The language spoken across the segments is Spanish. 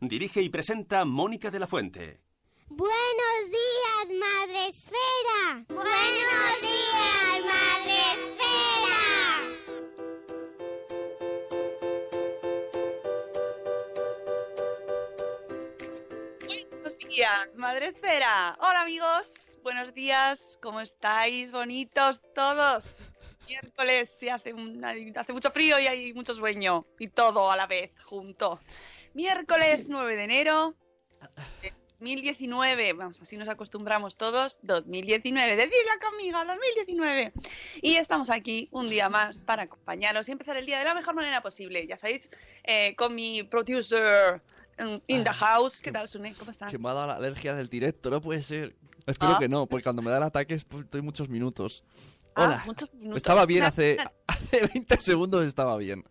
Dirige y presenta Mónica de la Fuente. Buenos días, Madre Esfera. Buenos días, Madre Esfera. Buenos días, Madre Esfera. Hola amigos, buenos días, ¿cómo estáis? Bonitos todos. Miércoles se hace, mucho frío y hay mucho sueño y todo a la vez junto. Miércoles 9 de enero de 2019, vamos, así nos acostumbramos todos, 2019, decidla conmigo, 2019. Y estamos aquí un día más para acompañaros y empezar el día de la mejor manera posible. Ya sabéis, eh, con mi producer mm, in the house. ¿Qué tal, Sune? ¿Cómo estás? Que me ha dado la alergia del directo, no puede ser. Espero Ah. que no, porque cuando me da el ataque es- pues, estoy muchos minutos. Ah, Hola. muchos minutos. Estaba bien hace, hace 20 segundos, estaba bien.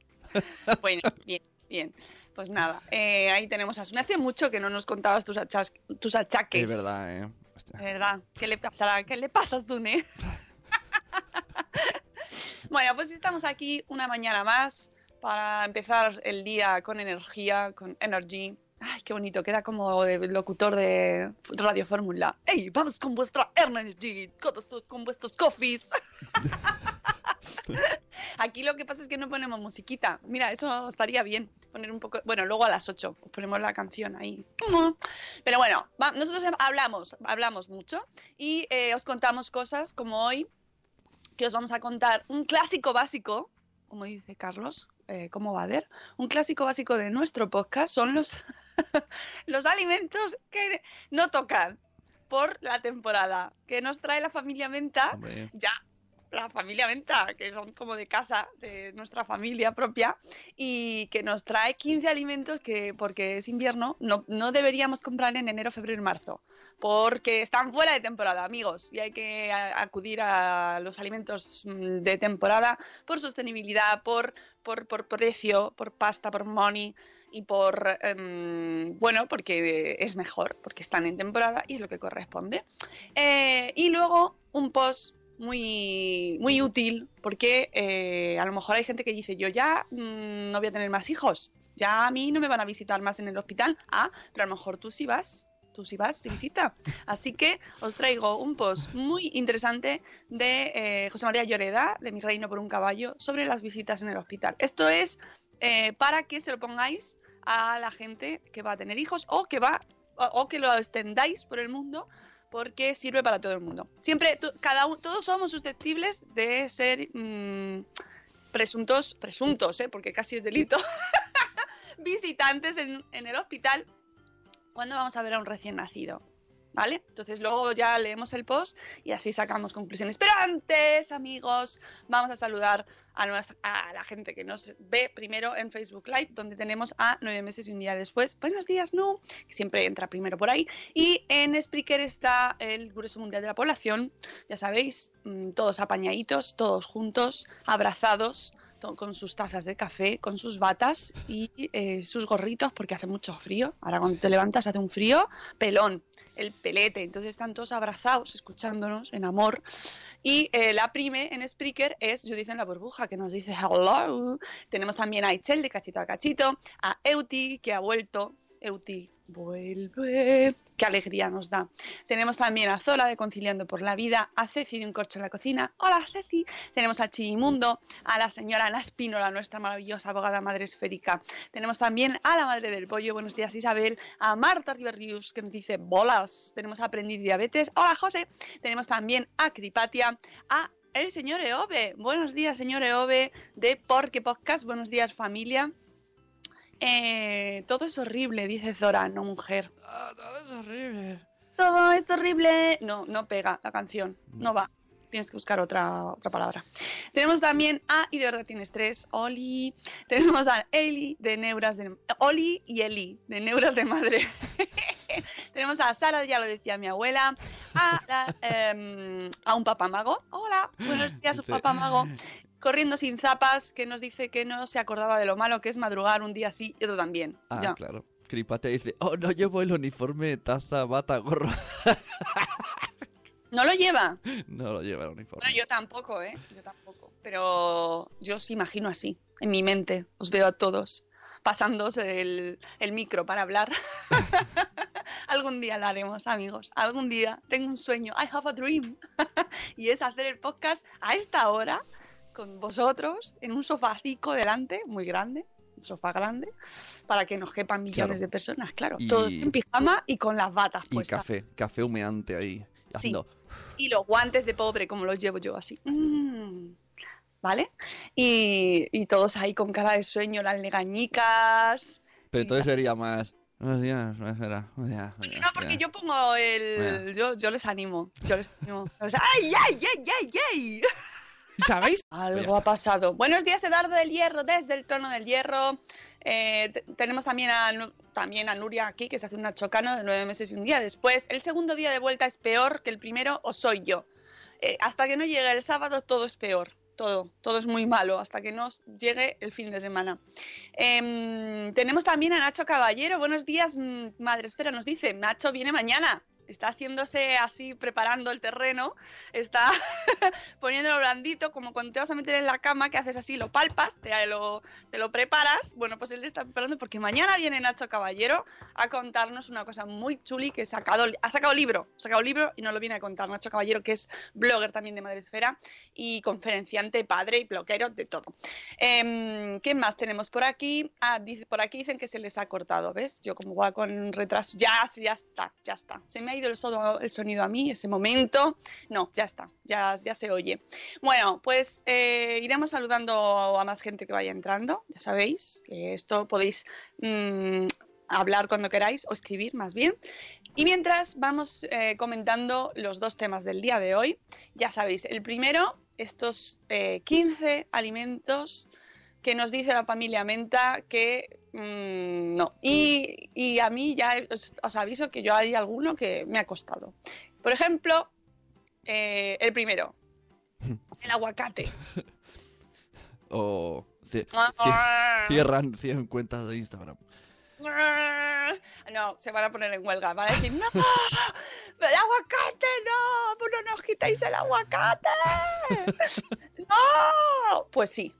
Bueno, bien, bien. Pues nada, eh, ahí tenemos a Sune. Hace mucho que no nos contabas tus, achas- tus achaques. Es verdad, eh. Hostia. Verdad. ¿Qué le pasará? ¿Qué le pasa a Sune? bueno, pues estamos aquí una mañana más para empezar el día con energía, con energy. Ay, qué bonito, queda como de locutor de Radio Fórmula. ¡Ey, vamos con vuestra energy! Con, vuestros- con vuestros coffees. Aquí lo que pasa es que no ponemos musiquita. Mira, eso estaría bien. Poner un poco. Bueno, luego a las 8 os ponemos la canción ahí. Pero bueno, va- nosotros hablamos, hablamos mucho y eh, os contamos cosas como hoy, que os vamos a contar un clásico básico, como dice Carlos, eh, como Bader, un clásico básico de nuestro podcast son los, los alimentos que no tocan por la temporada, que nos trae la familia Menta Hombre, ya la familia Venta, que son como de casa, de nuestra familia propia, y que nos trae 15 alimentos que, porque es invierno, no, no deberíamos comprar en enero, febrero y marzo, porque están fuera de temporada, amigos, y hay que acudir a los alimentos mm, de temporada por sostenibilidad, por, por, por precio, por pasta, por money y por, em, bueno, porque es mejor, porque están en temporada y es lo que corresponde. Eh, y luego un post muy, muy útil porque eh, a lo mejor hay gente que dice, yo ya mm, no voy a tener más hijos, ya a mí no me van a visitar más en el hospital. Ah, pero a lo mejor tú sí vas, tú sí vas de visita. Así que os traigo un post muy interesante de eh, José María Lloreda, de Mi Reino por un Caballo, sobre las visitas en el hospital. Esto es eh, para que se lo pongáis a la gente que va a tener hijos o que va o, o que lo extendáis por el mundo porque sirve para todo el mundo. Siempre, cada uno, todos somos susceptibles de ser mm, presuntos, presuntos, ¿eh? porque casi es delito, visitantes en, en el hospital cuando vamos a ver a un recién nacido. ¿Vale? Entonces luego ya leemos el post y así sacamos conclusiones. Pero antes, amigos, vamos a saludar a, nuestra- a la gente que nos ve primero en Facebook Live, donde tenemos a nueve meses y un día después. Buenos días, ¿no? Que siempre entra primero por ahí. Y en Spreaker está el Grueso Mundial de la Población. Ya sabéis, mm, todos apañaditos, todos juntos, abrazados, con sus tazas de café, con sus batas y eh, sus gorritos, porque hace mucho frío. Ahora cuando te levantas hace un frío pelón, el pelete. Entonces están todos abrazados, escuchándonos en amor. Y eh, la prime en Spreaker es Judith en la burbuja, que nos dice hello. Tenemos también a Ichel de cachito a cachito, a Euti, que ha vuelto. Euti, vuelve. Qué alegría nos da. Tenemos también a Zola de Conciliando por la Vida, a Ceci de Un Corcho en la Cocina. Hola Ceci. Tenemos a Chimundo, a la señora Ana Espínola, nuestra maravillosa abogada madre esférica. Tenemos también a la madre del pollo, buenos días Isabel, a Marta Riverrius que nos dice bolas. Tenemos a Aprendí Diabetes. Hola José. Tenemos también a Cripatia, a el señor Eove. Buenos días, señor Eove, de Porque Podcast. Buenos días, familia. Eh, todo es horrible, dice Zora, no mujer. Ah, todo es horrible. Todo es horrible. No, no pega la canción. No va. Tienes que buscar otra, otra palabra. Tenemos también a, y de verdad tienes tres, Oli. Tenemos a Eli de Neuras de. Oli y Eli de Neuras de Madre. Tenemos a Sara, ya lo decía mi abuela. A, la, em, a un papamago. Hola, buenos días, papamago. Corriendo sin zapas, que nos dice que no se acordaba de lo malo que es madrugar un día así y tú también. Ah, ya. claro. Cripate dice, oh, no llevo el uniforme, taza, bata, gorro. No lo lleva. no lo lleva el uniforme. Bueno, yo tampoco, ¿eh? Yo tampoco. Pero yo os imagino así, en mi mente. Os veo a todos pasándose el, el micro para hablar. Algún día lo haremos, amigos. Algún día. Tengo un sueño. I have a dream. y es hacer el podcast a esta hora con vosotros en un sofacico delante, muy grande. Un sofá grande, para que nos quepan millones Claro. de personas, claro. Y- Todos en pijama y con las batas y puestas. café, café humeante ahí. Sí. Y los guantes de pobre, como los llevo yo así. Mm. ¿Vale? Y, y todos ahí con cara de sueño, las legañicas. Pero entonces sería más... Buenos días, buenos No, días". porque yo pongo el. Yo, yo les animo. Yo les animo. ¡Ay, ay, ay, ay, ay! ¿Sabéis? Algo ha pasado. Buenos días, Eduardo del Hierro, desde el trono del Hierro. Eh, te- tenemos también a, también a Nuria aquí, que se hace una chocano de nueve meses y un día después. El segundo día de vuelta es peor que el primero, o soy yo. Eh, hasta que no llegue el sábado, todo es peor. Todo, todo es muy malo hasta que nos llegue el fin de semana. Em, tenemos también a Nacho Caballero. Buenos días, Madre Espera, nos dice. Nacho viene mañana. Está haciéndose así, preparando el terreno. Está poniéndolo blandito, como cuando te vas a meter en la cama, que haces así, lo palpas, te lo, te lo preparas. Bueno, pues él está preparando porque mañana viene Nacho Caballero a contarnos una cosa muy chuli que ha sacado, ha sacado libro, ha sacado libro y nos lo viene a contar Nacho Caballero, que es blogger también de Madre Esfera y conferenciante, padre y bloguero, de todo. Em, ¿Qué más tenemos por aquí? Ah, por aquí dicen que se les ha cortado, ¿ves? Yo como va con retraso, ya, ya está, ya está. Se me ha ido el, sonido a mí, ese momento. No, ya está, ya, ya se oye. Bueno, pues eh, iremos saludando a más gente que vaya entrando. Ya sabéis que esto podéis mm, hablar cuando queráis o escribir más bien. Y mientras vamos eh, comentando los dos temas del día de hoy. Ya sabéis, el primero, estos eh, 15 alimentos que nos dice la familia Menta que mm, no. Y, y a mí ya os, os aviso que yo hay alguno que me ha costado. Por ejemplo, eh, el primero, el aguacate. O cie- Ah. cie- cierran 100 cuentas de Instagram. No, se van a poner en huelga. Van a decir, no, el aguacate, no, pues no nos quitáis el aguacate. No, pues sí.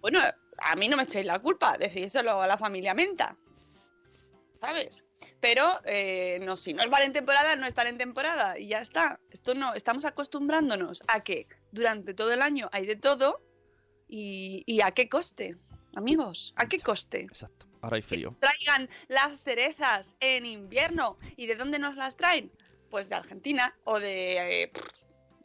Bueno, a mí no me echéis la culpa, decídselo a la familia Menta. ¿Sabes? Pero eh, no, si no estar en temporada, no estar en temporada y ya está. Esto no, estamos acostumbrándonos a que durante todo el año hay de todo y, y a qué coste, amigos, a qué coste Exacto. Ahora hay frío. traigan las cerezas en invierno. ¿Y de dónde nos las traen? Pues de Argentina o de... eh,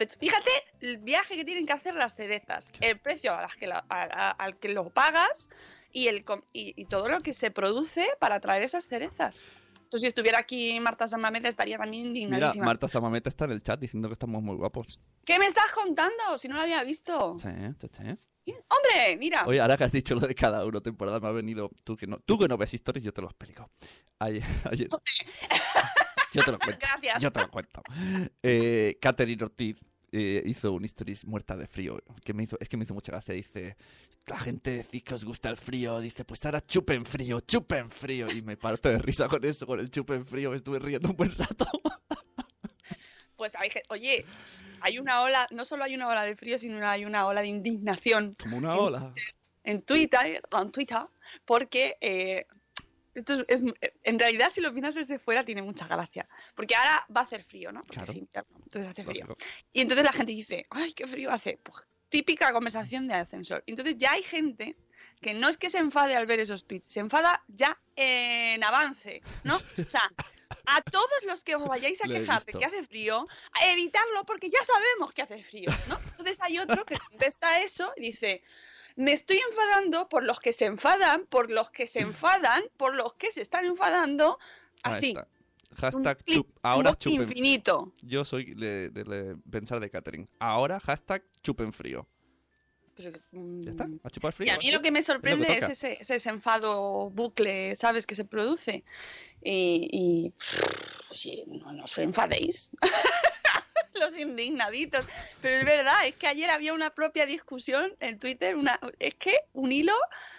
fíjate el viaje que tienen que hacer las cerezas, el precio a las que la- a- a- al que lo pagas y, el, y, y todo lo que se produce para traer esas cerezas. Entonces, si estuviera aquí Marta Samameda estaría también Mira, indignadísima. Marta Samameta está en el chat diciendo que estamos muy guapos. ¿Qué me estás contando? Si no lo había visto. Sí, sí, sí. ¡Hombre! Mira. Oye, ahora que has dicho lo de cada uno temporada, me ha venido. Tú que no, tú que no ves historias, yo te lo explico. Ayer, ayer- yo te lo cuento. Gracias. Yo te lo cuento. Eh, Catherine Ortiz eh, hizo un stories muerta de frío. Que me hizo, es que me hizo mucha gracia. Dice: La gente decís que os gusta el frío. Dice: Pues ahora chupen frío, chupen frío. Y me parto de risa con eso, con el chupen frío. Me estuve riendo un buen rato. Pues hay que, oye, hay una ola, no solo hay una ola de frío, sino hay una ola de indignación Como una ola. en Twitter, en Twitter, porque eh, Esto es, es- en realidad, si lo miras desde fuera, tiene mucha gracia. Porque ahora va a hacer frío, ¿no? Porque Claro. es invierno, entonces hace frío. Y entonces la gente dice, ay, qué frío hace. Pues, típica conversación de ascensor. Entonces ya hay gente que no es que se enfade al ver esos tweets, se enfada ya en avance, ¿no? O sea, a todos los que os vayáis a quejar de que hace frío, a evitarlo porque ya sabemos que hace frío, ¿no? Entonces hay otro que contesta eso y dice, me estoy enfadando por los que se enfadan, por los que se enfadan, por los que se están enfadando, así. Un Hashtag clip, chup- ahora un chupen infinito. Yo soy de, de- de pensar de Catherine. Ahora hashtag chupen frío. Pero, mm, ¿Ya está? ¿A chupar Sí, frío? a mí lo que me sorprende es, toca. ese, ese desenfado bucle, ¿sabes? Que se produce. Y, y pues, sí, no, no os enfadéis. Los indignaditos. Pero es verdad, es que ayer había una propia discusión en Twitter, una, es que un hilo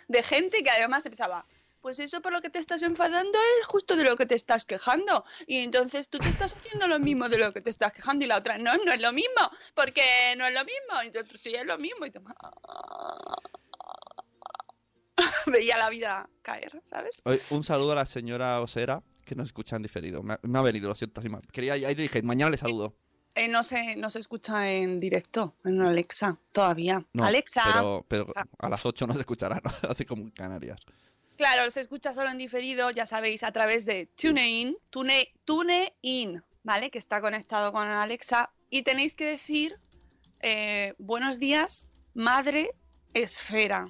de gente que además empezaba. Pues eso por lo que te estás enfadando es justo de lo que te estás quejando. Y entonces tú te estás haciendo lo mismo de lo que te estás quejando. Y la otra, no, no es lo mismo, porque no es lo mismo. Y tú, sí, es lo mismo. Y veía la vida caer, ¿sabes? Un saludo a la señora Osera, que nos escucha en diferido. Me ha, me ha venido, lo siento. Quería, ahí le dije, mañana le saludo. Eh, no, se, no se escucha en directo, en Alexa, todavía. No, Alexa, Pero, pero Ah. a las 8 no se escuchará, ¿no? Así como en Canarias. claro, se escucha solo en diferido, ya sabéis, a través de TuneIn, Tune, TuneIn, ¿vale? Que está conectado con Alexa. Y tenéis que decir, eh, buenos días, madre esfera.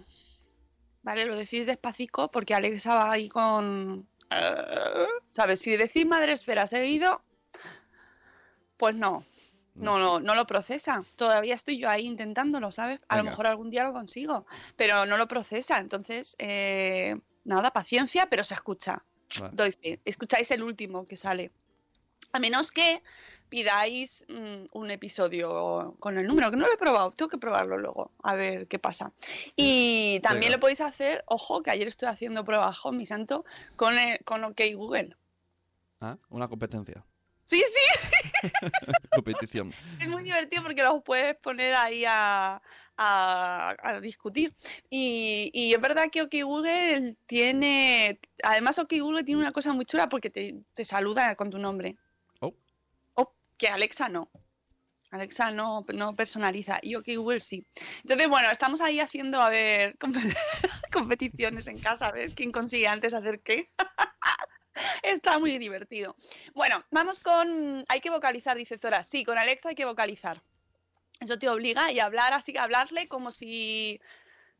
¿Vale? Lo decís despacito porque Alexa va ahí con... eh, ¿Sabes? Si decís madre esfera seguido, pues no, No, no, no lo procesa. Todavía estoy yo ahí intentándolo, ¿sabes? A lo mejor algún día lo consigo, pero no lo procesa. Entonces, eh, nada, paciencia, pero se escucha. Vale. Doy fe. Escucháis el último que sale. A menos que pidáis mm, un episodio con el número, que no lo he probado, tengo que probarlo luego, a ver qué pasa. Y también Venga. lo podéis hacer, ojo, que ayer estoy haciendo pruebas, mi santo, con, el- con OK Google. Ah, Una competencia. Sí, sí, Competición. es muy divertido porque los puedes poner ahí a, a- a discutir. Y, y es verdad que OK Google tiene, además OK Google tiene una cosa muy chula porque te, te saluda con tu nombre. Oh. Oh, que Alexa no. Alexa no, no personaliza y OK Google sí. Entonces, bueno, estamos ahí haciendo, a ver, compe- competiciones en casa, a ver quién consigue antes hacer qué. Está muy divertido. Bueno, vamos con... Hay que vocalizar, dice Zora. Sí, con Alexa hay que vocalizar. Eso te obliga y hablar así, hablarle como si,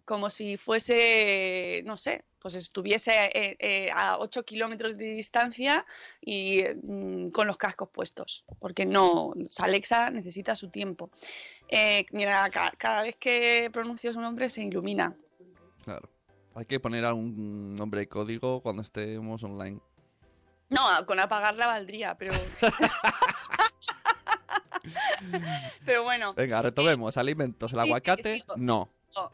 como si fuese, no sé, pues estuviese eh, eh, a 8 kilómetros de distancia y mm, con los cascos puestos, porque no, Alexa necesita su tiempo. Eh, mira, ca- cada vez que pronuncio su nombre se ilumina. Claro. Hay que poner algún nombre de código cuando estemos online. No, con apagarla valdría, pero... pero bueno. Venga, retomemos. Alimentos. El sí, sí, aguacate, no.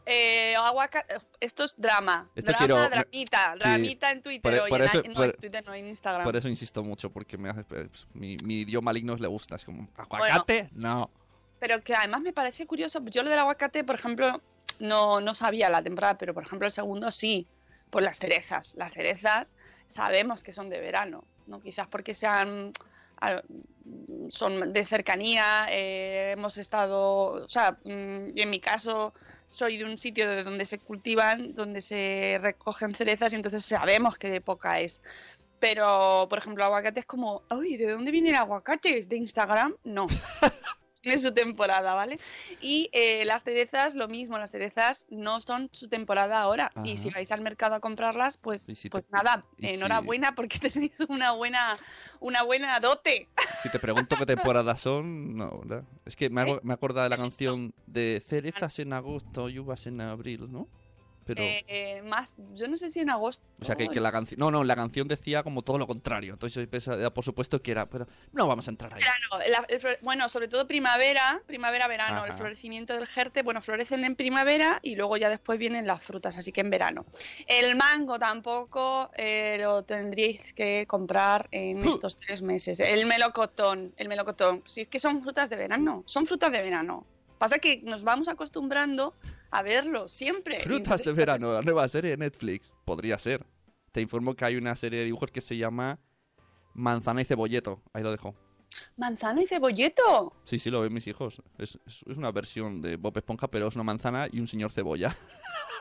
Eh, aguaca- Esto es drama. Esto drama, quiero- dramita. Dramita en Twitter. Por- y por en, eso- no, por- en Twitter no, en Instagram. Por eso insisto mucho, porque me hace, pues, mi, mi idioma maligno le gusta. Es como, ¿aguacate? No. Pero que además me parece curioso. Yo lo del aguacate, por ejemplo, no, no sabía la temporada, pero por ejemplo el segundo sí. Por las cerezas. Las cerezas sabemos que son de verano. ¿no? Quizás porque sean son de cercanía, eh, hemos estado, o sea, mm, en mi caso soy de un sitio de donde se cultivan, donde se recogen cerezas y entonces sabemos qué época es. Pero, por ejemplo, aguacate es como, uy, ¿de dónde viene el aguacate? ¿De Instagram? No. Tiene su temporada, ¿vale? Y eh, las cerezas, lo mismo, las cerezas no son su temporada ahora. Y si Ajá. vais al mercado a comprarlas, pues, si te- pues nada, y si- enhorabuena porque tenéis una buena, una buena dote. Si te pregunto qué temporadas son, no, ¿verdad? Es que me, ¿Eh? me acuerdo de la canción de cerezas en agosto y uvas en abril, ¿no? Pero, Eh, más, yo no sé si en agosto. o sea, que, que la canción... No, no, la canción decía como todo lo contrario. Entonces yo por supuesto que era... Pero no vamos a entrar ahí. Verano, el bueno, sobre todo primavera, primavera-verano, el florecimiento del jerte, bueno, florecen en primavera y luego ya después vienen las frutas, así que en verano. El mango tampoco eh, lo tendríais que comprar en estos tres meses. El melocotón, el melocotón, si es que son frutas de verano, son frutas de verano. Pasa que nos vamos acostumbrando a verlo siempre. Frutas de verano, la nueva serie de Netflix. Podría ser. te informo que hay una serie de dibujos que se llama Manzana y Cebolleto. Ahí lo dejo. Manzana y cebolleto. Sí, sí, lo ven mis hijos. Es, es- es una versión de Bob Esponja, pero es una manzana y un señor cebolla.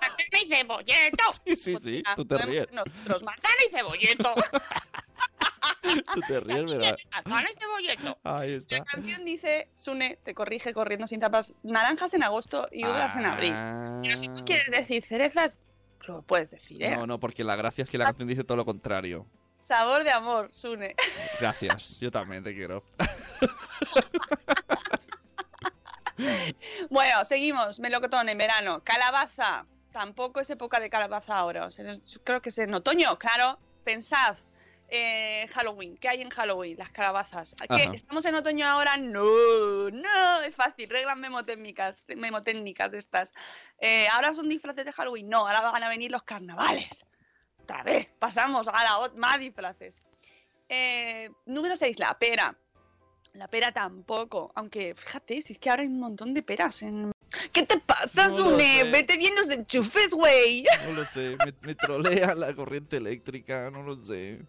Manzana y cebolleto. Sí, sí, sí, Ah, tú te podemos ríes. ser Nosotros, manzana y cebolleto. Tú te ríes, ¿verdad? cebolleto. Ahí está. La canción dice, Sune, te corrige corriendo sin tapas, naranjas en agosto y uvas en abril. Pero si tú quieres decir cerezas, lo puedes decir, ¿eh? Ah. No, no, porque la gracia es que la canción dice todo lo contrario. Sabor de amor, Sune. Gracias, yo también te quiero. Bueno, seguimos. Melocotón en verano. Calabaza. Tampoco es época de calabaza ahora. O sea, creo que es en otoño, claro. Pensad. Eh, Halloween. ¿Qué hay en Halloween? Las calabazas. ¿A ¿Qué? Ajá. ¿Estamos en otoño ahora? No, no, es fácil. Reglas memotécnicas, memotécnicas de estas. Eh, ¿Ahora son disfraces de Halloween? No, ahora van a venir los carnavales. Otra vez, pasamos a la más disfraces. Eh, número 6, la pera. La pera tampoco, aunque fíjate, si es que ahora hay un montón de peras en... ¿Qué te pasa, Sune? Vete bien los enchufes, güey. No lo sé, me, me trolea la corriente eléctrica, no lo sé.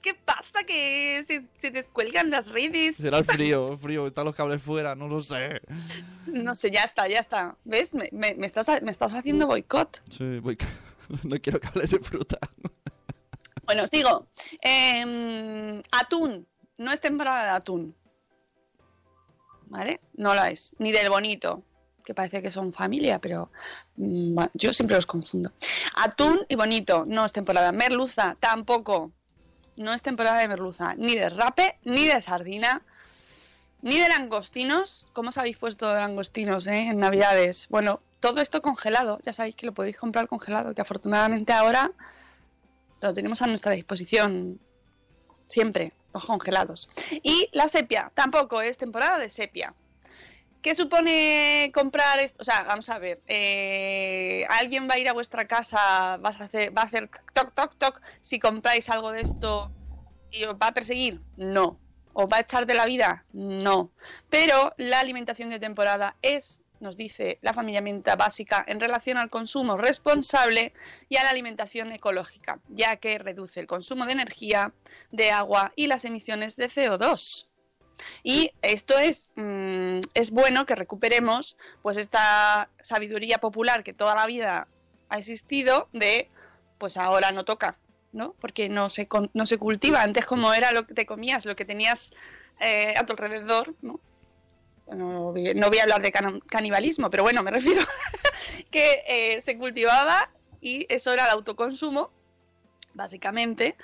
¿Qué pasa? Que se, se descuelgan las redes. Será el frío, el frío, están los cables fuera, no lo sé. No sé, ya está, ya está. ¿Ves? Me, me- me estás, me estás haciendo boicot. Sí, voy... No quiero que hables de fruta. Bueno, sigo. Em, atún. No es temporada de atún. ¿Vale? No lo es. Ni del bonito, que parece que son familia, pero mm, yo siempre los confundo. Atún y bonito, no es temporada. Merluza, tampoco. No es temporada de merluza. Ni de rape, ni de sardina, ni de langostinos. ¿Cómo os habéis puesto de langostinos eh, en Navidades? Bueno, todo esto congelado. Ya sabéis que lo podéis comprar congelado, que afortunadamente ahora lo tenemos a nuestra disposición siempre, los congelados. Y la sepia, tampoco es temporada de sepia. ¿Qué supone comprar esto? O sea, vamos a ver, eh, alguien va a ir a vuestra casa, vas a hacer, va a hacer toc, toc, toc, si compráis algo de esto y os va a perseguir, no. ¿Os va a echar de la vida? No. Pero la alimentación de temporada es, nos dice la familia Menta básica, en relación al consumo responsable y a la alimentación ecológica, ya que reduce el consumo de energía, de agua y las emisiones de CO2. Y esto es, mm, es bueno que recuperemos pues esta sabiduría popular que toda la vida ha existido de pues ahora no toca, ¿no? Porque no se, no se cultiva. Antes como era lo que te comías, lo que tenías eh, a tu alrededor, ¿no? No voy, a hablar de canibalismo, pero bueno, me refiero que eh, se cultivaba y eso era el autoconsumo, básicamente.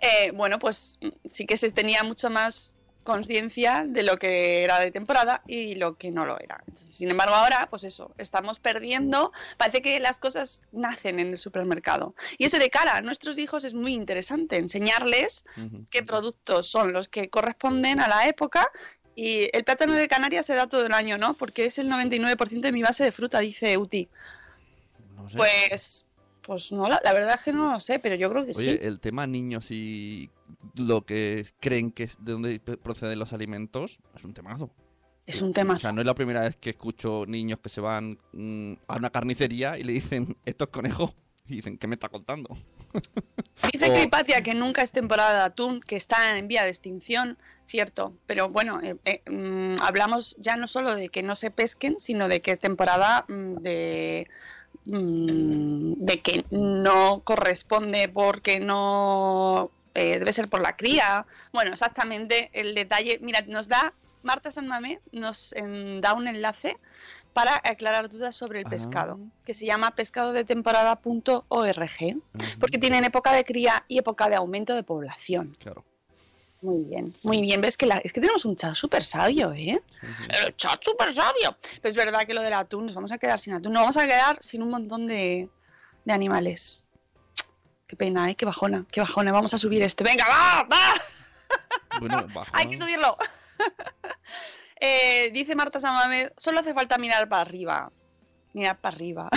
Eh, bueno, pues mm, sí que se tenía mucho más conciencia de lo que era de temporada y lo que no lo era. Entonces, sin embargo, ahora, pues eso, estamos perdiendo, parece que las cosas nacen en el supermercado. Y eso de cara a nuestros hijos es muy interesante, enseñarles qué productos son los que corresponden a la época. Y el plátano de Canarias se da todo el año, ¿no? Porque es el 99% de mi base de fruta, dice Uti. No sé. Pues, pues no, la, la verdad es que no lo sé, pero yo creo que Oye, sí. el tema niños y lo que creen que es de dónde proceden los alimentos es un temazo. Es un tema. O sea, no es la primera vez que escucho niños que se van mm, a una carnicería y le dicen, esto es conejo. Y dicen, ¿qué me está contando? Dice o- que Hipatia que nunca es temporada de atún, que está en vía de extinción, cierto. Pero bueno, eh, eh, mm, hablamos ya no solo de que no se pesquen, sino de que es temporada mm, de, mm, de que no corresponde porque no eh, debe ser por la cría. Bueno, exactamente el detalle. Mira, nos da Marta San Mamé, nos en- da un enlace para aclarar dudas sobre el Ah. pescado, que se llama pescadodetemporada.org porque tienen época de cría y época de aumento de población. Claro. Muy bien, muy bien. Ves que la- es que tenemos un chat súper sabio, ¿eh? El chat súper sabio. Pero es verdad que lo del atún, nos vamos a quedar sin atún. Nos vamos a quedar sin un montón de, de animales. Qué pena, ¿eh? Qué bajona, qué bajona. Vamos a subir esto. Venga, va, va. Bueno, Hay que subirlo. Eh, dice Marta Samame, solo hace falta mirar para arriba. Mirar para arriba.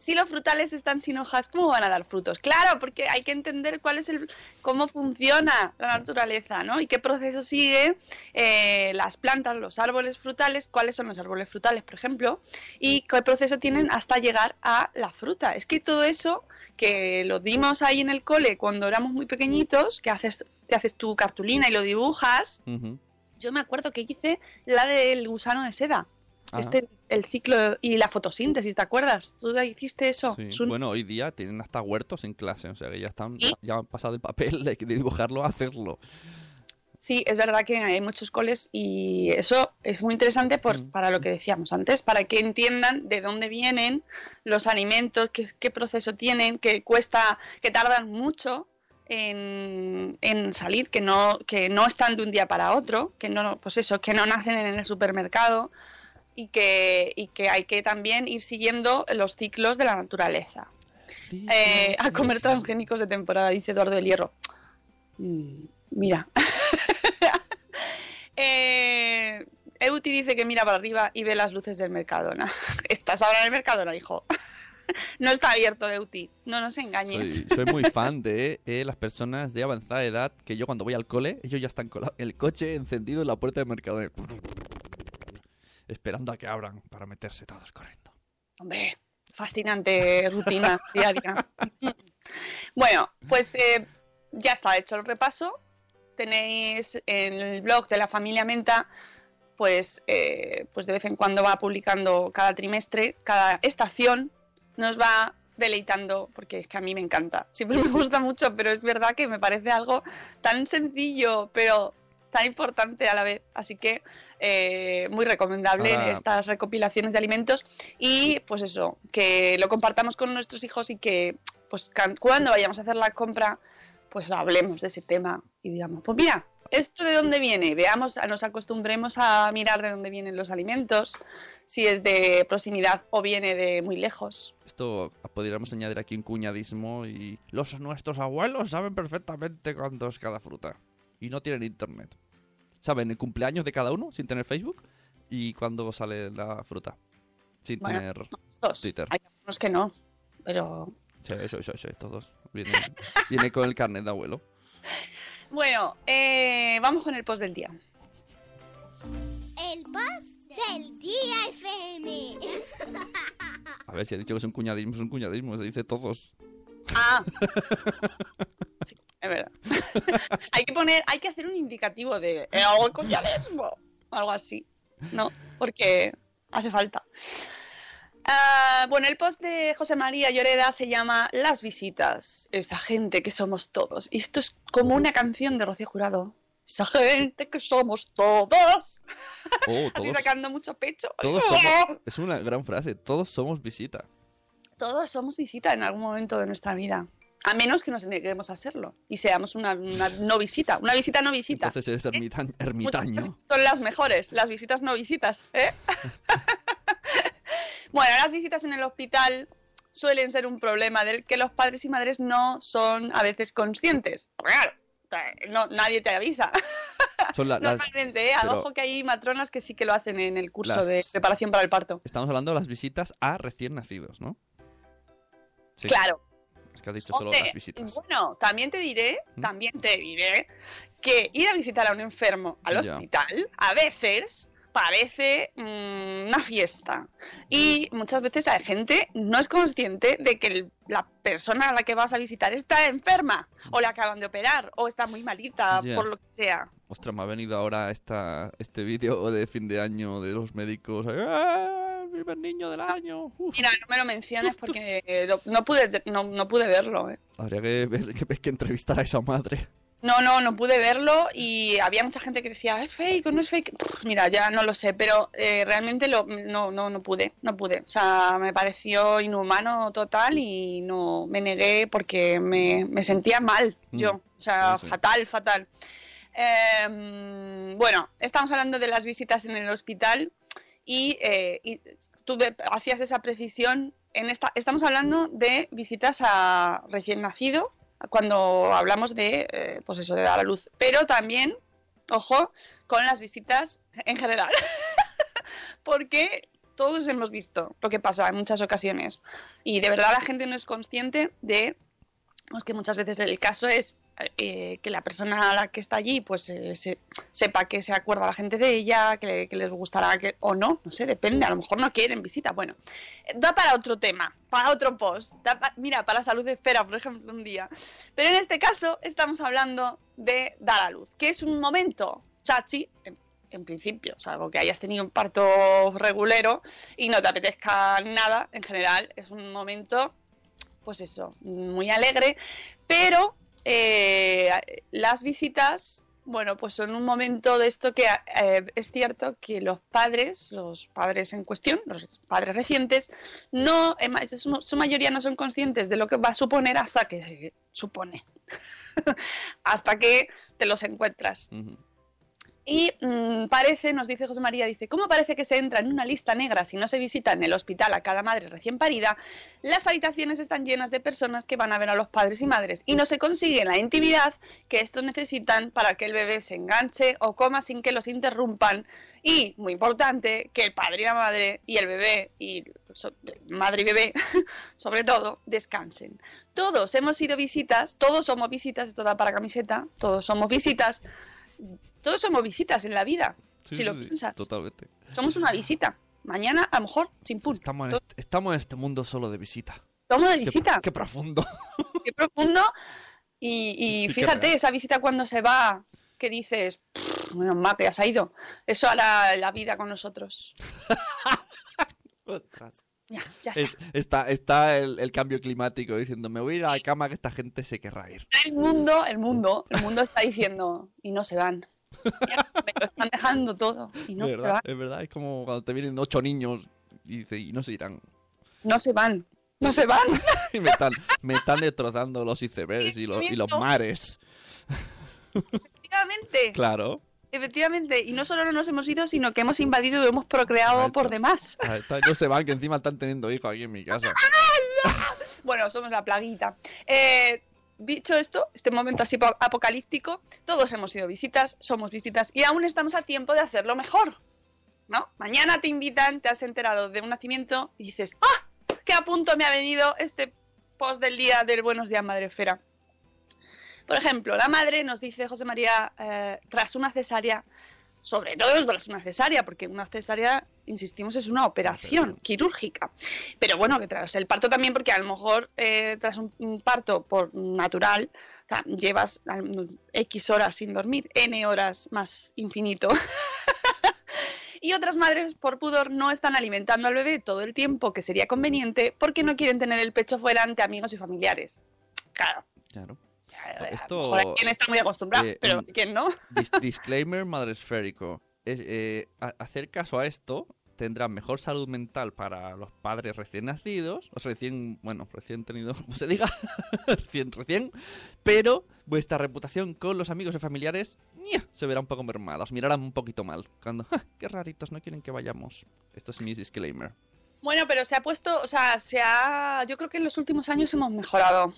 Si los frutales están sin hojas, ¿cómo van a dar frutos? Claro, porque hay que entender cuál es el, cómo funciona la naturaleza, ¿no? Y qué proceso sigue eh, las plantas, los árboles frutales, cuáles son los árboles frutales, por ejemplo, y qué proceso tienen hasta llegar a la fruta. Es que todo eso que lo dimos ahí en el cole cuando éramos muy pequeñitos, que haces, te haces tu cartulina y lo dibujas, yo me acuerdo que hice la del gusano de seda. Este, el ciclo y la fotosíntesis, ¿te acuerdas? ¿Tú hiciste eso? Sí. Un- Bueno, hoy día tienen hasta huertos en clase, o sea que ya están, ¿Sí? ya han pasado el papel de, de dibujarlo a hacerlo. Sí, es verdad que hay muchos coles y eso es muy interesante por, para lo que decíamos antes, para que entiendan de dónde vienen los alimentos, qué, qué proceso tienen, que cuesta, que tardan mucho en, en salir, que no, que no están de un día para otro, que no, pues eso, que no nacen en el supermercado y que, y que hay que también ir siguiendo los ciclos de la naturaleza. Sí, Eh, sí, a comer sí. transgénicos de temporada, dice Eduardo del Hierro. Mm, mira. eh, Euti dice que mira para arriba y ve las luces del Mercadona. ¿Estás ahora en el Mercadona, hijo? no está abierto, Euti. No nos engañes. Soy, soy muy fan de eh, las personas de avanzada edad que yo cuando voy al cole, ellos ya están con el coche encendido en la puerta del mercado. Esperando a que abran para meterse todos corriendo. Hombre, fascinante rutina diaria. bueno, pues eh, ya está hecho el repaso. Tenéis en el blog de la familia Menta, pues, eh, pues de vez en cuando va publicando cada trimestre, cada estación, nos va deleitando, porque es que a mí me encanta. Siempre me gusta mucho, pero es verdad que me parece algo tan sencillo, pero tan importante a la vez. Así que eh, muy recomendable Ahora- estas recopilaciones de alimentos y pues eso, que lo compartamos con nuestros hijos y que pues cuando vayamos a hacer la compra, pues hablemos de ese tema y digamos, pues mira, ¿esto de dónde viene? Veamos, nos acostumbremos a mirar de dónde vienen los alimentos, si es de proximidad o viene de muy lejos. Esto podríamos añadir aquí un cuñadismo y los nuestros abuelos saben perfectamente cuándo es cada fruta y no tienen internet. Saben el cumpleaños de cada uno sin tener Facebook y cuándo sale la fruta sin Bueno. tener Todos. Twitter. Hay algunos que no, pero Sí, sí, sí, sí, todos. Viene, viene con el carnet de abuelo. bueno, eh, vamos con el post del día. El post del día FM. A ver, si he dicho que es un cuñadismo, es un cuñadismo, se dice todos. Ah. Es verdad. hay que poner, hay que hacer un indicativo de "Eh, el coñadismo, algo así, ¿no? Porque hace falta. Ah, bueno, el post de José María Lloreda se llama Las visitas, esa gente que somos todos. Y esto es como una canción de Rocío Jurado. Esa gente que somos todos. Oh, Así todos, sacando mucho pecho. todos somos... Es una gran frase, todos somos visita. Todos somos visita en algún momento de nuestra vida. A menos que nos neguemos a serlo y seamos una, una no visita, una visita no visita. Entonces eres ermita- Muchas ermitaño. Son las mejores, las visitas no visitas. ¿eh? bueno, las visitas en el hospital suelen ser un problema del que los padres y madres no son a veces conscientes. Claro, no, nadie te avisa. Son la- las- Normalmente, ¿eh? pero- ojo que hay matronas que sí que lo hacen en el curso Las- de preparación para el parto. Estamos hablando de las visitas a recién nacidos, ¿no? Sí, Claro, Es que has dicho solo las visitas. Bueno, también te diré, ¿Mm? también te diré que ir a visitar a un enfermo al Ya. hospital a veces parece mm, una fiesta. Y muchas veces la gente no es consciente de que el- la persona a la que vas a visitar está enferma, o le acaban de operar, o está muy malita, por lo que sea. Ostras, me ha venido ahora esta, este vídeo de fin de año de los médicos. ¡Ah! El primer niño del año. Uf. Mira, no me lo menciones porque lo- no, pude, no, no pude verlo. ¿eh? Habría que, ver, que, que entrevistar a esa madre. No, no, no pude verlo y había mucha gente que decía, es fake o no es fake. Pff, mira, ya no lo sé, pero eh, realmente lo, no, no, no pude, no pude. O sea, me pareció inhumano total y no me negué porque me, me sentía mal Mm, yo. O sea, sí, sí. fatal, fatal. Em, bueno, estamos hablando de las visitas en el hospital y, eh, y tú hacías esa precisión. En esta, estamos hablando de visitas a recién nacido, cuando hablamos de, eh, pues eso, de dar a luz. Pero también, ojo, con las visitas en general. Porque todos hemos visto lo que pasa en muchas ocasiones. Y de verdad la gente no es consciente de que muchas veces el caso es eh, que la persona a la que está allí pues eh, se- sepa que se acuerda la gente de ella, que, que les gustará que, o no, no sé, depende, a lo mejor no quieren visita. Bueno, da para otro tema, para otro post. da pa- mira, para salud de esfera, por ejemplo, un día. Pero en este caso estamos hablando de dar a luz, que es un momento chachi, en, en principio, salvo que hayas tenido un parto regulero y no te apetezca nada, en general, es un momento, pues eso, muy alegre, pero eh, las visitas, bueno, pues son un momento de esto que eh, es cierto que los padres, los padres en cuestión, los padres recientes, no, en su, mayoría no son conscientes de lo que va a suponer hasta que supone, hasta que te los encuentras. Y mm, parece, nos dice José María, dice, ¿cómo parece que se entra en una lista negra si no se visita en el hospital a cada madre recién parida? Las habitaciones están llenas de personas que van a ver a los padres y madres y no se consigue la intimidad que estos necesitan para que el bebé se enganche o coma sin que los interrumpan. Y, muy importante, que el padre y la madre y el bebé y madre y bebé, sobre todo, descansen. Todos hemos sido visitas, todos somos visitas, esto da para camiseta, todos somos visitas todos somos visitas en la vida, Sí, si lo sí, piensas. Totalmente. Somos una visita. Mañana, a lo mejor, sin pun. Estamos en, este, estamos en este mundo solo de visita. Somos de visita. Qué, profundo. Qué profundo. Y, fíjate, esa visita cuando se va, que dices, "Pff, menos mal que ya se ha ido. Eso hará la vida con nosotros. Ostras. Ya, ya está. Es- está está el, el cambio climático diciendo, me voy a ir a la cama que esta gente se querrá ir. El mundo, el mundo, el mundo está diciendo, y no se van. Me lo están dejando todo. Y no es se verdad, es verdad, es como cuando te vienen ocho niños y, dice, y no se irán. No se van. No se van. Y me están, me están destrozando los icebergs y los, y los mares. Efectivamente. Claro. Efectivamente. Y no solo no nos hemos ido, sino que hemos invadido y hemos procreado por demás. No se van, que encima están teniendo hijos aquí en mi casa. Bueno, somos la plaguita. Eh, dicho esto, este momento así po- apocalíptico, todos hemos sido visitas, somos visitas y aún estamos a tiempo de hacerlo mejor. ¿No? Mañana te invitan, te has enterado de un nacimiento y dices, ¡ah! ¡Qué a punto me ha venido este post del día del Buenos Días, Madre Esfera! Por ejemplo, la madre nos dice, José María, eh, tras una cesárea, sobre todo tras una cesárea, porque una cesárea, insistimos, es una operación quirúrgica. Pero bueno, que tras el parto también, porque a lo mejor eh, tras un, un parto por natural, o sea, llevas X horas sin dormir, N horas más infinito. y otras madres, por pudor, no están alimentando al bebé todo el tiempo que sería conveniente porque no quieren tener el pecho fuera ante amigos y familiares. Claro. Claro. a Esto, hay quien está muy acostumbrado, eh, pero en- quien no. Dis- disclaimer madresférico. Es, eh, a- hacer caso a esto tendrá mejor salud mental para los padres recién nacidos, o recién, bueno, recién tenido, como se diga, recién, recién, pero vuestra reputación con los amigos y familiares se verá un poco mermada, os mirarán un poquito mal, cuando, "Ja, qué raritos, no quieren que vayamos. Esto es mi disclaimer. Bueno, pero se ha puesto, o sea, se ha. Yo creo que en los últimos años hemos mejorado.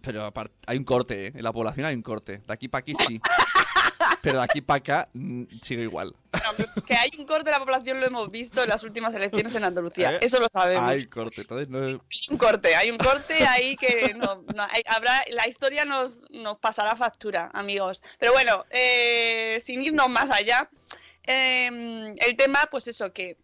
Pero aparte, hay un corte, ¿eh? En la población hay un corte. De aquí para aquí sí. Pero de aquí para acá mm, sigue igual. Bueno, que hay un corte de la población lo hemos visto en las últimas elecciones en Andalucía. ¿Eh? Eso lo sabemos. Hay corte. Entonces no es- un corte, hay un corte ahí que no, no, hay- habrá, la historia nos, nos pasará factura, amigos. Pero bueno, eh, sin irnos más allá, eh, el tema, pues eso, que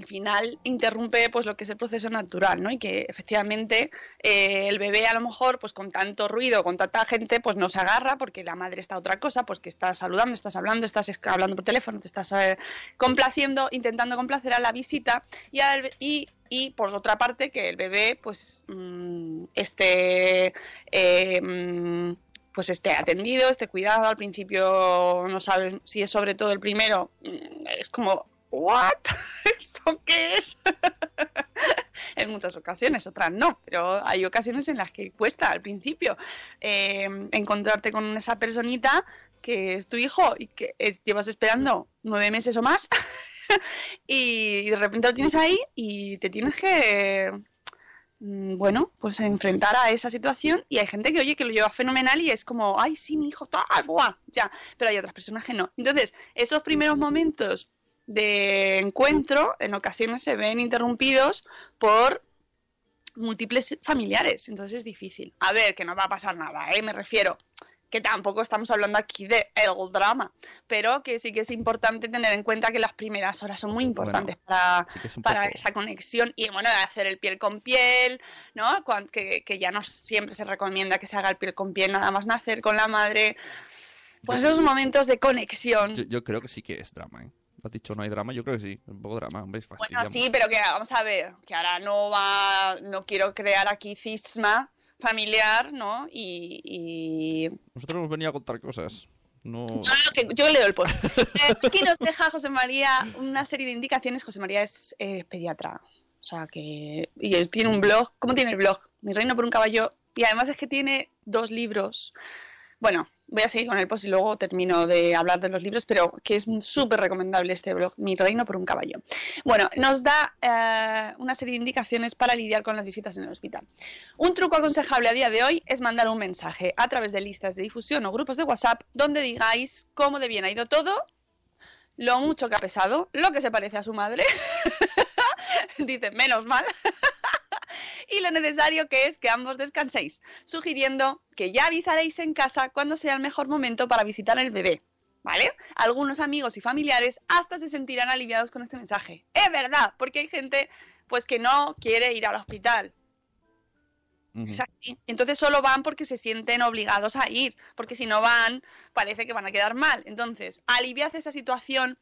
al final interrumpe pues lo que es el proceso natural, ¿no? Y que efectivamente eh, el bebé a lo mejor, pues con tanto ruido, con tanta gente, pues no se agarra porque la madre está a otra cosa, pues que estás saludando, estás hablando, estás es- hablando por teléfono, te estás eh, complaciendo, intentando complacer a la visita y, al- y, y, por otra parte que el bebé pues mm, esté eh, mm, pues esté atendido, esté cuidado. Al principio no saben si es sobre todo el primero, mm, es como ¿what? ¿Eso qué es? en muchas ocasiones, otras no, pero hay ocasiones en las que cuesta al principio eh, encontrarte con esa personita que es tu hijo y que es- llevas esperando nueve meses o más y de repente lo tienes ahí y te tienes que mm, bueno, pues enfrentar a esa situación y hay gente que oye que lo lleva fenomenal y es como, ay, sí, mi hijo, guau, ya, pero hay otras personas que no. Entonces, esos primeros momentos de encuentro en ocasiones se ven interrumpidos por múltiples familiares, entonces es difícil. A ver, que no va a pasar nada, ¿eh? me refiero que tampoco estamos hablando aquí de el drama, pero que sí que es importante tener en cuenta que las primeras horas son muy importantes para, sí para poco- esa conexión y bueno, hacer el piel con piel, ¿no? Que, que ya no siempre se recomienda que se haga el piel con piel, nada más nacer con la madre. Pues Yo- esos momentos de conexión. Yo, yo creo que sí que es drama, ¿eh? Has dicho no hay drama, yo creo que sí. Un poco drama, hombre, Bueno, sí, pero que vamos a ver, que ahora no va, no quiero crear aquí cisma familiar, ¿no? Y, y- Nosotros hemos venido a contar cosas. No... Yo, lo que- yo leo el post. Eh, Aquí nos deja José María una serie de indicaciones. José María es eh, pediatra. O sea que. Y él tiene un blog. ¿Cómo tiene el blog? Mi reino por un caballo. Y además es que tiene dos libros. Bueno, voy a seguir con el post y luego termino de hablar de los libros, pero que es súper recomendable este blog, Mi reino por un caballo. Bueno, nos da eh, una serie de indicaciones para lidiar con las visitas en el hospital. Un truco aconsejable a día de hoy es mandar un mensaje a través de listas de difusión o grupos de WhatsApp donde digáis cómo de bien ha ido todo, lo mucho que ha pesado, lo que se parece a su madre, dice menos mal, y lo necesario que es que ambos descanséis, sugiriendo que ya avisaréis en casa cuándo sea el mejor momento para visitar al bebé. ¿Vale? Algunos amigos y familiares hasta se sentirán aliviados con este mensaje. Es verdad, porque hay gente pues que no quiere ir al hospital. Es así. Entonces solo van porque se sienten obligados a ir, porque si no van, parece que van a quedar mal. Entonces, aliviad esa situación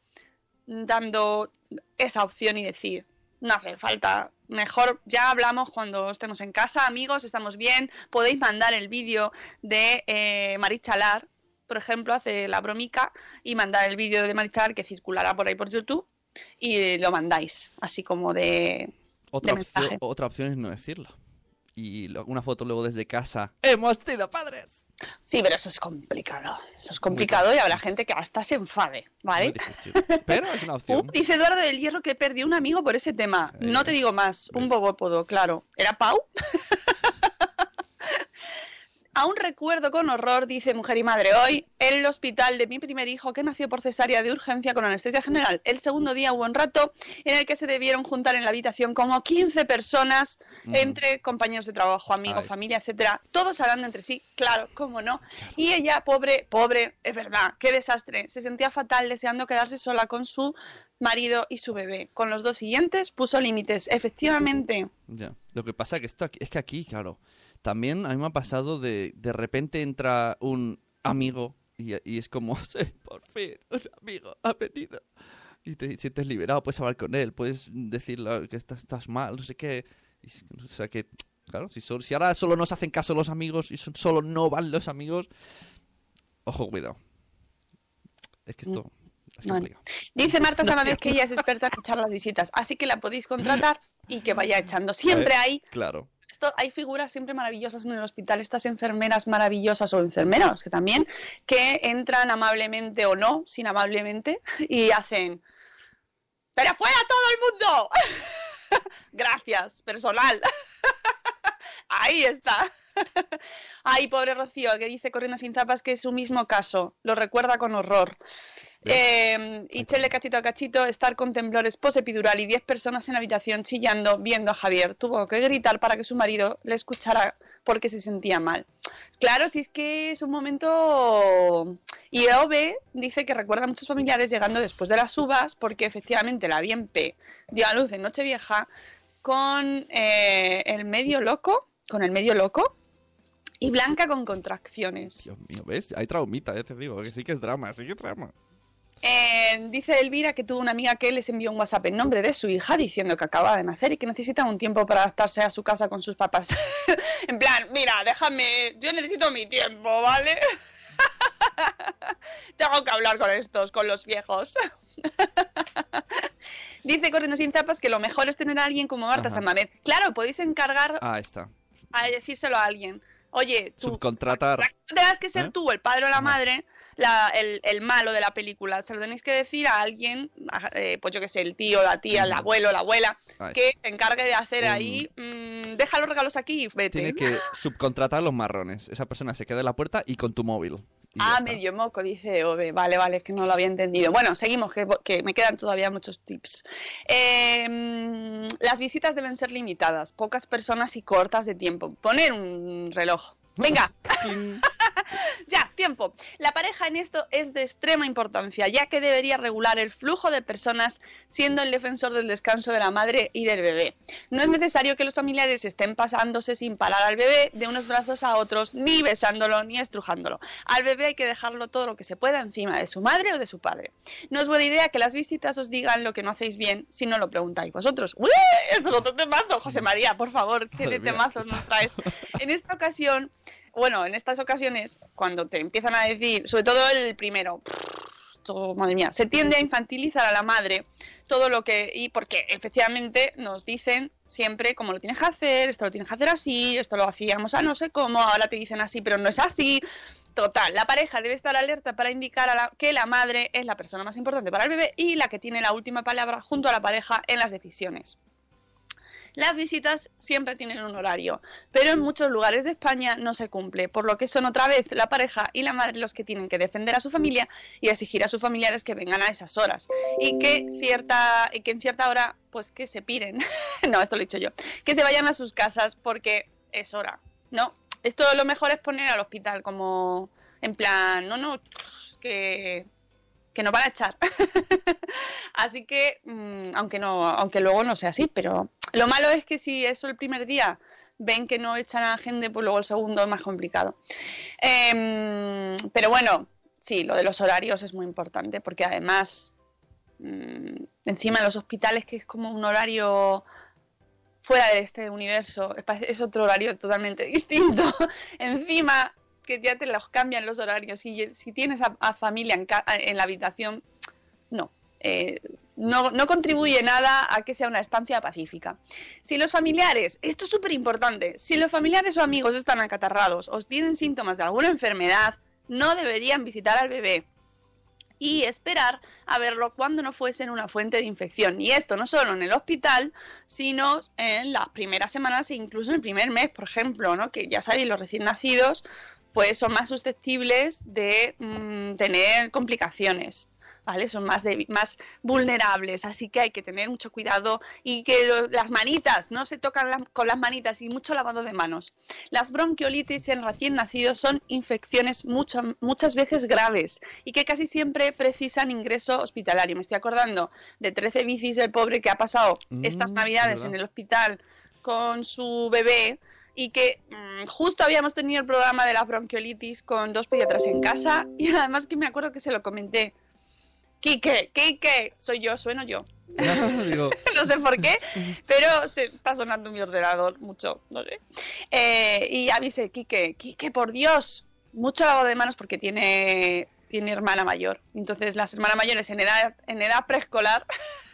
dando esa opción y decir, no hace falta, mejor ya hablamos cuando estemos en casa, amigos, estamos bien, podéis mandar el vídeo de eh, Marichalar, por ejemplo, hace la bromica y mandar el vídeo de Marichalar que circulará por ahí por YouTube y lo mandáis, así como de... Otra, de opción, otra opción es no decirlo. Y una foto luego desde casa. ¡Hemos sido padres! Sí, pero eso es complicado. Eso es complicado y habrá gente que hasta se enfade, ¿vale? Pero es una Uh, opción. dice Eduardo del Hierro que perdió un amigo por ese tema. No te digo más, un ¿Ves? bobópodo, claro. ¿Era Pau? Aún recuerdo con horror, dice Mujer y Madre, hoy en el hospital de mi primer hijo que nació por cesárea de urgencia con anestesia general. El segundo día hubo un rato en el que se debieron juntar en la habitación como 15 personas Mm. entre compañeros de trabajo, amigos, Ay. familia, etcétera, todos hablando entre sí, claro, cómo no. Y ella, pobre, pobre, es verdad, qué desastre, se sentía fatal deseando quedarse sola con su marido y su bebé. Con los dos siguientes puso límites, efectivamente. Ya. Lo que pasa que esto aquí- es que aquí, claro, también a mí me ha pasado de de repente entra un amigo y, y es como, sí, por fin, un amigo ha venido. Y te sientes liberado, puedes hablar con él, puedes decirle que estás, estás mal, no sé qué. Y o sea que, claro, si, si ahora solo nos hacen caso los amigos y son- solo no van los amigos, ojo, cuidado. Es que esto es Bueno. complicado. Dice Marta Sánchez que ella es experta en echar las visitas, así que la podéis contratar y que vaya echando. Siempre hay Claro. Esto, hay figuras siempre maravillosas en el hospital, estas enfermeras maravillosas o enfermeros que también, que entran amablemente o no, sin amablemente, y hacen, pero fuera todo el mundo. Gracias, personal. Ahí está. Ay, pobre Rocío, que dice corriendo sin zapas que es su mismo caso. Lo recuerda con horror. Eh, y Chele cachito a cachito, estar con temblores posepidural y 10 personas en la habitación chillando, viendo a Javier. Tuvo que gritar para que su marido le escuchara porque se sentía mal. Claro, si es que es un momento... Y Ove dice que recuerda a muchos familiares llegando después de las uvas porque efectivamente la Bienpe dio a luz en Nochevieja con eh, el medio loco, con el medio loco y Blanca con contracciones. Dios mío, ¿ves? Hay traumita, ya te digo, que sí que es drama, sí que es drama. Eh, dice Elvira que tuvo una amiga que les envió un WhatsApp en nombre de su hija diciendo que acaba de nacer y que necesita un tiempo para adaptarse a su casa con sus papás. en plan, mira, déjame, yo necesito mi tiempo, ¿vale? Tengo que hablar con estos, con los viejos. Dice Corriendo sin zapas que lo mejor es tener a alguien como Marta. Samamed. Claro, podéis encargar Ah, está. a decírselo a alguien. Oye, tú Subcontratar. Tendrás que ser ¿Eh? tú, el padre o la madre, la- el, el malo de la película. Se lo tenéis que decir a alguien, a- eh, pues yo que sé, el tío, la tía, el abuelo, la abuela, que se encargue de hacer ahí, mm, deja los regalos aquí y vete. Tiene que subcontratar los marrones. Esa persona se queda en la puerta y con tu móvil. Y Ah, medio moco, dice Ove. Vale, vale, es que no lo había entendido. Bueno, seguimos, que, que me quedan todavía muchos tips. Eh, las visitas deben ser limitadas, pocas personas y cortas de tiempo. Poner un reloj. Venga, ya, tiempo. La pareja en esto es de extrema importancia, ya que debería regular el flujo de personas, siendo el defensor del descanso de la madre y del bebé. No es necesario que los familiares estén pasándose sin parar al bebé de unos brazos a otros, ni besándolo, ni estrujándolo. Al bebé hay que dejarlo todo lo que se pueda encima de su madre o de su padre. No es buena idea que las visitas os digan lo que no hacéis bien si no lo preguntáis vosotros. ¡Uy! Esto es otro temazo, José María, por favor, ¿qué temazos nos traes? En esta ocasión, bueno, en estas ocasiones, cuando te empiezan a decir, sobre todo el primero, madre mía, se tiende a infantilizar a la madre todo lo que, y porque efectivamente nos dicen siempre cómo lo tienes que hacer, esto lo tienes que hacer así, esto lo hacíamos a no sé cómo, ahora te dicen así, pero no es así. Total, la pareja debe estar alerta para indicar a la- que la madre es la persona más importante para el bebé y la que tiene la última palabra junto a la pareja en las decisiones. Las visitas siempre tienen un horario, pero en muchos lugares de España no se cumple, por lo que son otra vez la pareja y la madre los que tienen que defender a su familia y exigir a sus familiares que vengan a esas horas y que cierta y que en cierta hora pues que se piren. no, esto lo he dicho yo. Que se vayan a sus casas porque es hora. No, esto lo mejor es poner al hospital como en plan, no, no, que que van a echar. así que, mm, aunque no, aunque luego no sea así, pero lo malo es que si eso el primer día ven que no echan a la gente, pues luego el segundo es más complicado. Em, pero bueno, sí, lo de los horarios es muy importante, porque además, mm, encima en los hospitales, que es como un horario fuera de este universo, es otro horario totalmente distinto. encima que ya te los cambian los horarios y si tienes a, familia en la habitación, no. eh, no, no contribuye nada a que sea una estancia pacífica. Si los familiares, esto es súper importante, si los familiares o amigos están acatarrados o tienen síntomas de alguna enfermedad, no deberían visitar al bebé y esperar a verlo cuando no fuesen una fuente de infección. Y esto no solo en el hospital, sino en las primeras semanas e incluso en el primer mes, por ejemplo, ¿no? que ya sabéis, los recién nacidos pues son más susceptibles de mm, tener complicaciones. ¿Vale? Son más, débi- más vulnerables, así que hay que tener mucho cuidado y que lo- las manitas, no se tocan la- con las manitas y mucho lavado de manos. Las bronquiolitis en recién nacidos son infecciones mucho- muchas veces graves y que casi siempre precisan ingreso hospitalario. Me estoy acordando de 13 bicis, el pobre que ha pasado estas Mm, navidades ¿verdad? en el hospital con su bebé y que mm, justo habíamos tenido el programa de la bronquiolitis con dos pediatras en casa y además que me acuerdo que se lo comenté. Quique, Quique, soy yo, sueno yo. Digo, no sé por qué, pero se está sonando mi ordenador mucho, no sé. Eh, y avisé, Quique, Quique, por Dios, mucho lavado de manos porque tiene, tiene hermana mayor. Entonces las hermanas mayores en edad, en edad preescolar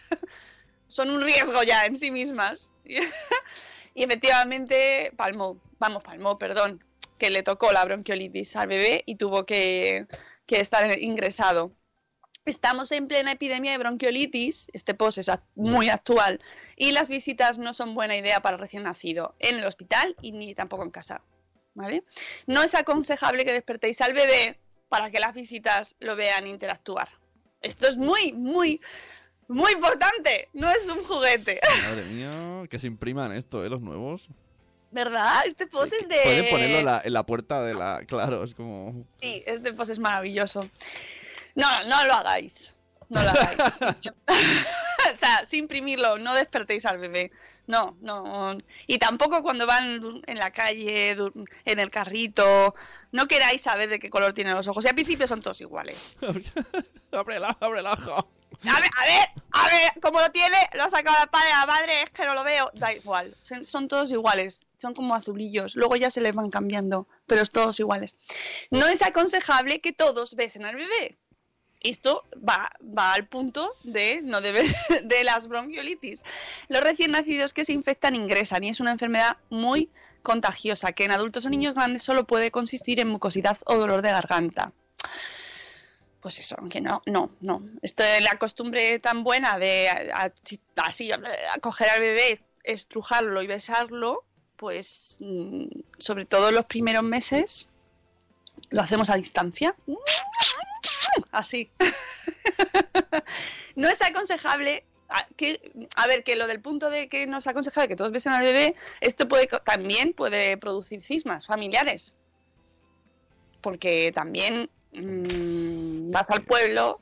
son un riesgo ya en sí mismas. y efectivamente palmó, vamos, palmó, perdón, que le tocó la bronquiolitis al bebé y tuvo que, que estar ingresado. Estamos en plena epidemia de bronquiolitis, este post es act- muy actual, y las visitas no son buena idea para el recién nacido en el hospital y ni tampoco en casa. ¿vale? No es aconsejable que despertéis al bebé para que las visitas lo vean interactuar. Esto es muy, muy, muy importante. No es un juguete. madre mía, que se impriman esto, ¿eh? Los nuevos. ¿Verdad? Este post es de... Pueden ponerlo en la, en la puerta de la... Claro, es como... Sí, este post es maravilloso. No, no lo hagáis. No lo hagáis. o sea, sin imprimirlo, no despertéis al bebé. No, no. Y tampoco cuando van en la calle, en el carrito, no queráis saber de qué color tienen los ojos. Y al principio son todos iguales. abre el ojo, abre el ojo. A ver, a ver, a ver, como lo tiene, lo ha sacado el padre, la madre, es que no lo veo. Da igual, son, todos iguales, son como azulillos. Luego ya se les van cambiando, pero es todos iguales. No es aconsejable que todos besen al bebé. Esto va, va al punto de no de las bronquiolitis. Los recién nacidos que se infectan ingresan y es una enfermedad muy contagiosa que en adultos o niños grandes solo puede consistir en mucosidad o dolor de garganta pues eso, aunque no, no, no. Esto de la costumbre tan buena de así a coger al bebé, estrujarlo y besarlo, pues mm, sobre todo en los primeros meses, Lo hacemos a distancia. Así. no es aconsejable a, que, a ver, que lo del punto de que no es aconsejable que todos besen al bebé, esto puede también puede producir cismas familiares. Porque también mm, vas al pueblo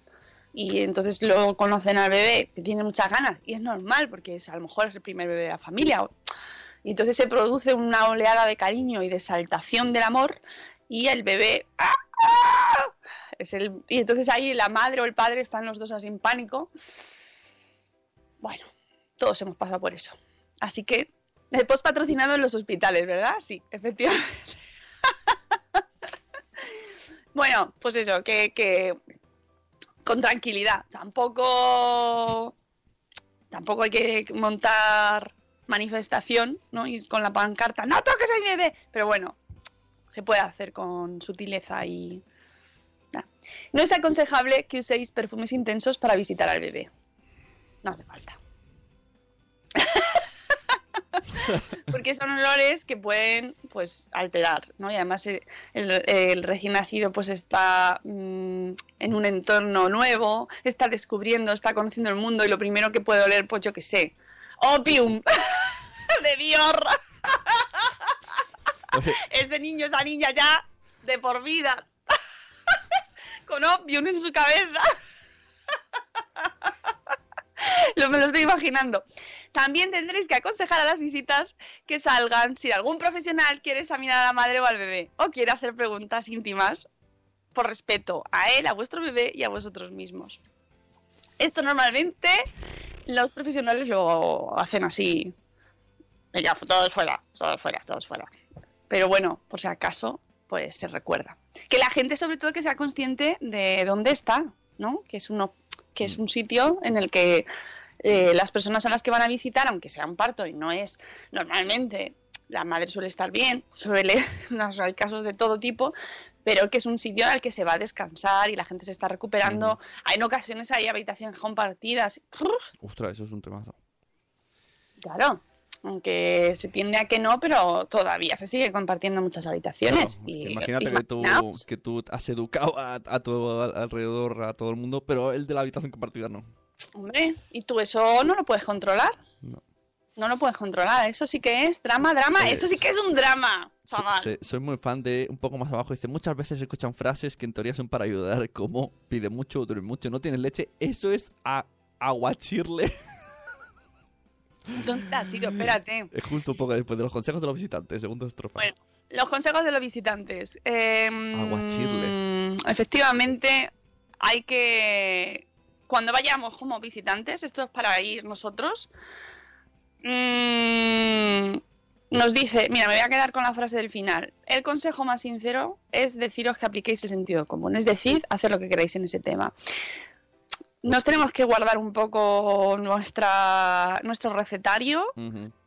y entonces lo conocen al bebé que tiene muchas ganas y es normal porque es, a lo mejor es el primer bebé de la familia. Y entonces se produce una oleada de cariño y de exaltación del amor y el bebé ¡ah! es el y entonces ahí la madre o el padre están los dos así en pánico. Bueno, todos hemos pasado por eso. Así que el post patrocinado en los hospitales, ¿verdad? Sí, efectivamente. Bueno, pues eso, que, que con tranquilidad. Tampoco tampoco hay que montar manifestación, ¿no? Y con la pancarta, no toques mi bebé. Pero bueno, se puede hacer con sutileza y... No es aconsejable que uséis perfumes intensos para visitar al bebé. No hace falta. Porque son olores que pueden, pues, alterar, ¿no? Y además eh, el, el recién nacido, pues, está mm, en un entorno nuevo, está descubriendo, está conociendo el mundo y lo primero que puede oler, pues, yo qué sé, opium de Dior. Ese niño, esa niña ya de por vida, con opium en su cabeza. Lo, me lo estoy imaginando. También tendréis que aconsejar a las visitas que salgan si algún profesional quiere examinar a la madre o al bebé o quiere hacer preguntas íntimas por respeto a él, a vuestro bebé y a vosotros mismos. Esto normalmente los profesionales lo hacen así. Ya, todos fuera, todos fuera, todos fuera. Pero bueno, por si acaso, pues se recuerda. Que la gente, sobre todo, que sea consciente de dónde está, ¿no? Que es, uno, que es un sitio en el que eh, las personas a las que van a visitar, aunque sea un parto y no es normalmente, la madre suele estar bien, suele, hay casos de todo tipo, pero que es un sitio al que se va a descansar y la gente se está recuperando. Hay en ocasiones hay habitaciones compartidas. ostras, eso es un temazo. Claro, aunque se tiende a que no, pero todavía se sigue compartiendo muchas habitaciones. Claro, y, imagínate que tú, que tú has educado a, a tu alrededor, a todo el mundo, pero el de la habitación compartida no. Hombre, y tú eso no lo puedes controlar. No. No lo puedes controlar. Eso sí que es drama, drama. Eso sí que es un drama, chaval. soy muy fan de un poco más abajo. Dice, muchas veces se escuchan frases que en teoría son para ayudar, como pide mucho, duerme mucho, no tienes leche. Eso es a aguachirle. ¿Dónde has ido? Espérate. Es justo un poco después de los consejos de los visitantes, segunda estrofa. Bueno, Los consejos de los visitantes. Em, Aguachirle. Efectivamente, hay que. Cuando vayamos como visitantes, esto es para ir nosotros. mm, nos dice, mira, me voy a quedar con la frase del final. El consejo más sincero es deciros que apliquéis el sentido común, es decir, hacer lo que queráis en ese tema. Nos tenemos que guardar un poco nuestra, nuestro recetario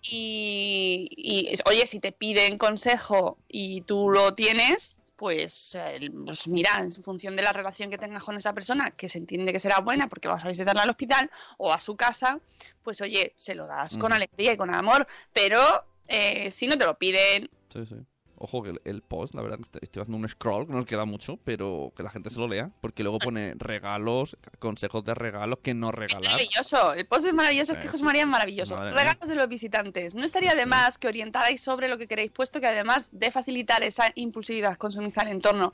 y, oye, si te piden consejo y tú lo tienes, pues, eh, pues mira, en función de la relación que tengas con esa persona, que se entiende que será buena porque vas a visitarla al hospital o a su casa, pues oye, se lo das con alegría y con amor, pero eh, si no te lo piden, Sí, sí. Ojo que el, el post, la verdad, que estoy- estoy haciendo un scroll, que no nos queda mucho, pero que la gente se lo lea, porque luego pone regalos, consejos de regalos que no es regalar. maravilloso. El post es maravilloso, es que. José María es maravilloso. Madre mía. Regalos de los visitantes. No estaría de más que orientarais sobre lo que queréis, puesto que además de facilitar esa impulsividad consumista al entorno,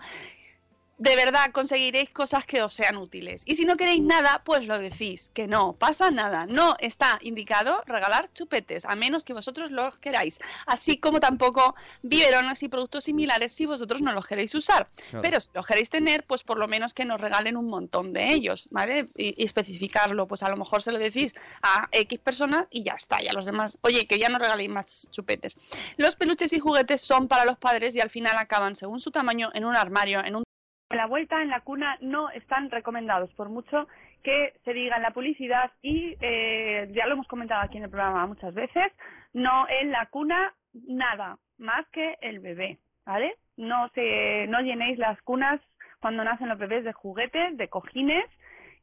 de verdad conseguiréis cosas que os sean útiles. Y si no queréis nada, pues lo decís, que no pasa nada. No está indicado regalar chupetes, a menos que vosotros los queráis. Así como tampoco biberones y productos similares si vosotros no los queréis usar. Claro. Pero si los queréis tener, pues por lo menos que nos regalen un montón de ellos, ¿vale? Y, y especificarlo, pues a lo mejor se lo decís a X personas y ya está, y a los demás, oye, que ya no regaléis más chupetes. Los peluches y juguetes son para los padres y al final acaban, según su tamaño, en un armario, en un... La vuelta en la cuna no están recomendados, por mucho que se diga en la publicidad y eh, ya lo hemos comentado aquí en el programa muchas veces, no en la cuna nada más que el bebé, ¿vale? No se, no llenéis las cunas cuando nacen los bebés de juguetes, de cojines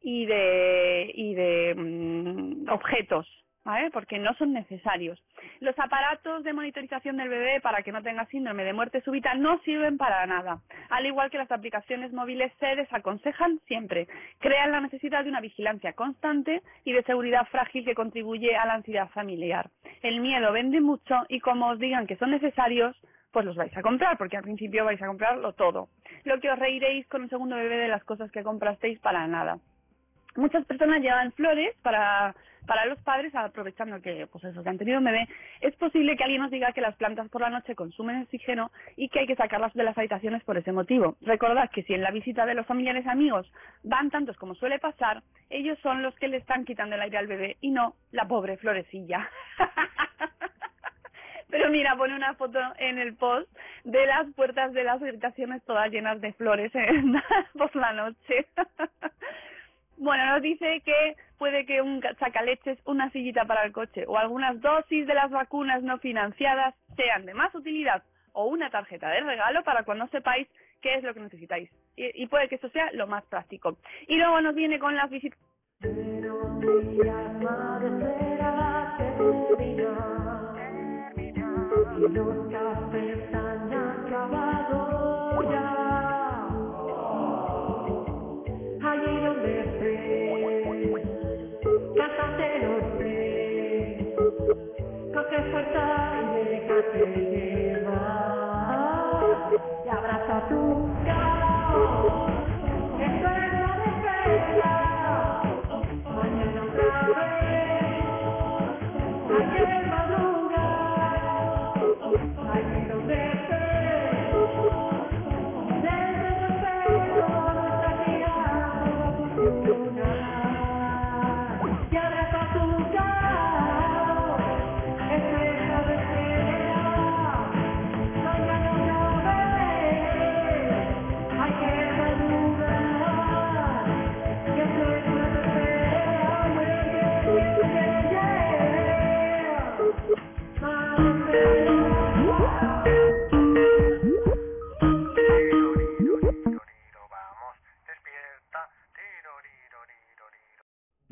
y de y de mm, objetos, ¿vale? Porque no son necesarios. Los aparatos de monitorización del bebé para que no tenga síndrome de muerte súbita no sirven para nada. Al igual que las aplicaciones móviles se desaconsejan siempre. Crean la necesidad de una vigilancia constante y de seguridad frágil que contribuye a la ansiedad familiar. El miedo vende mucho y como os digan que son necesarios, pues los vais a comprar, porque al principio vais a comprarlo todo. Lo que os reiréis con el segundo bebé de las cosas que comprasteis para nada. Muchas personas llevan flores para, para los padres, aprovechando que, pues eso, que han tenido un bebé. Es posible que alguien nos diga que las plantas por la noche consumen oxígeno y que hay que sacarlas de las habitaciones por ese motivo. Recordad que si en la visita de los familiares amigos van tantos como suele pasar, ellos son los que le están quitando el aire al bebé y no la pobre florecilla. Pero mira, pone una foto en el post de las puertas de las habitaciones todas llenas de flores en, por la noche. Bueno, nos dice que puede que un sacaleches, una sillita para el coche o algunas dosis de las vacunas no financiadas sean de más utilidad o una tarjeta de regalo para cuando sepáis qué es lo que necesitáis. Y, y puede que esto sea lo más práctico. Y luego nos viene con las visitas. praise.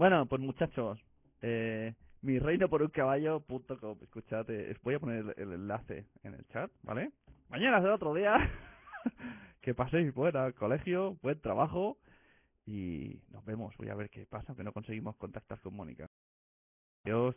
Bueno, pues muchachos, eh, mi reino por un caballo.com. Escuchad, eh, os voy a poner el, enlace en el chat, ¿vale? Mañana será otro día. que paséis buen colegio, buen trabajo y nos vemos. Voy a ver qué pasa, que no conseguimos contactar con Mónica. Adiós.